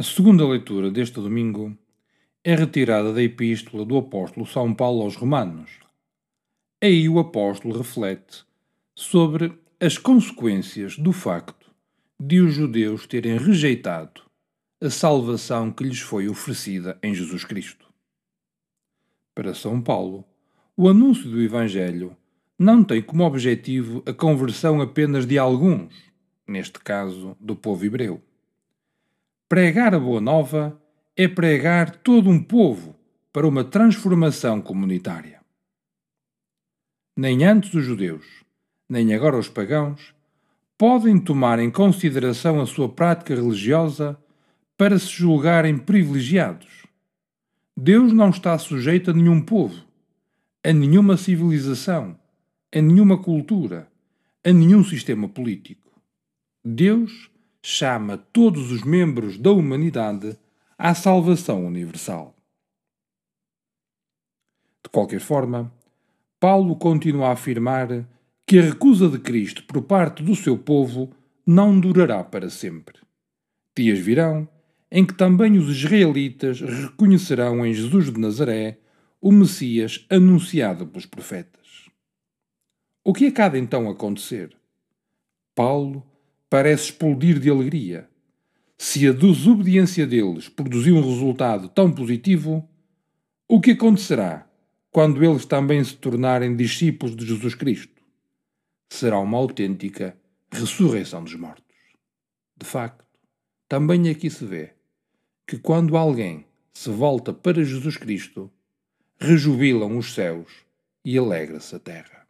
A segunda leitura deste domingo é retirada da Epístola do Apóstolo São Paulo aos Romanos. Aí o apóstolo reflete sobre as consequências do facto de os judeus terem rejeitado a salvação que lhes foi oferecida em Jesus Cristo. Para São Paulo, o anúncio do Evangelho não tem como objetivo a conversão apenas de alguns, neste caso do povo hebreu Pregar a Boa Nova é pregar todo um povo para uma transformação comunitária. Nem antes os judeus, nem agora os pagãos, podem tomar em consideração a sua prática religiosa para se julgarem privilegiados. Deus não está sujeito a nenhum povo, a nenhuma civilização, a nenhuma cultura, a nenhum sistema político. Deus chama todos os membros da humanidade à salvação universal. De qualquer forma, Paulo continua a afirmar que a recusa de Cristo por parte do seu povo não durará para sempre. Dias virão em que também os israelitas reconhecerão em Jesus de Nazaré o Messias anunciado pelos profetas. O que acaba então acontecer? Paulo parece explodir de alegria. Se a desobediência deles produziu um resultado tão positivo, o que acontecerá quando eles também se tornarem discípulos de Jesus Cristo? Será uma autêntica ressurreição dos mortos. De facto, também aqui se vê que quando alguém se volta para Jesus Cristo, rejubilam os céus e alegra-se a terra.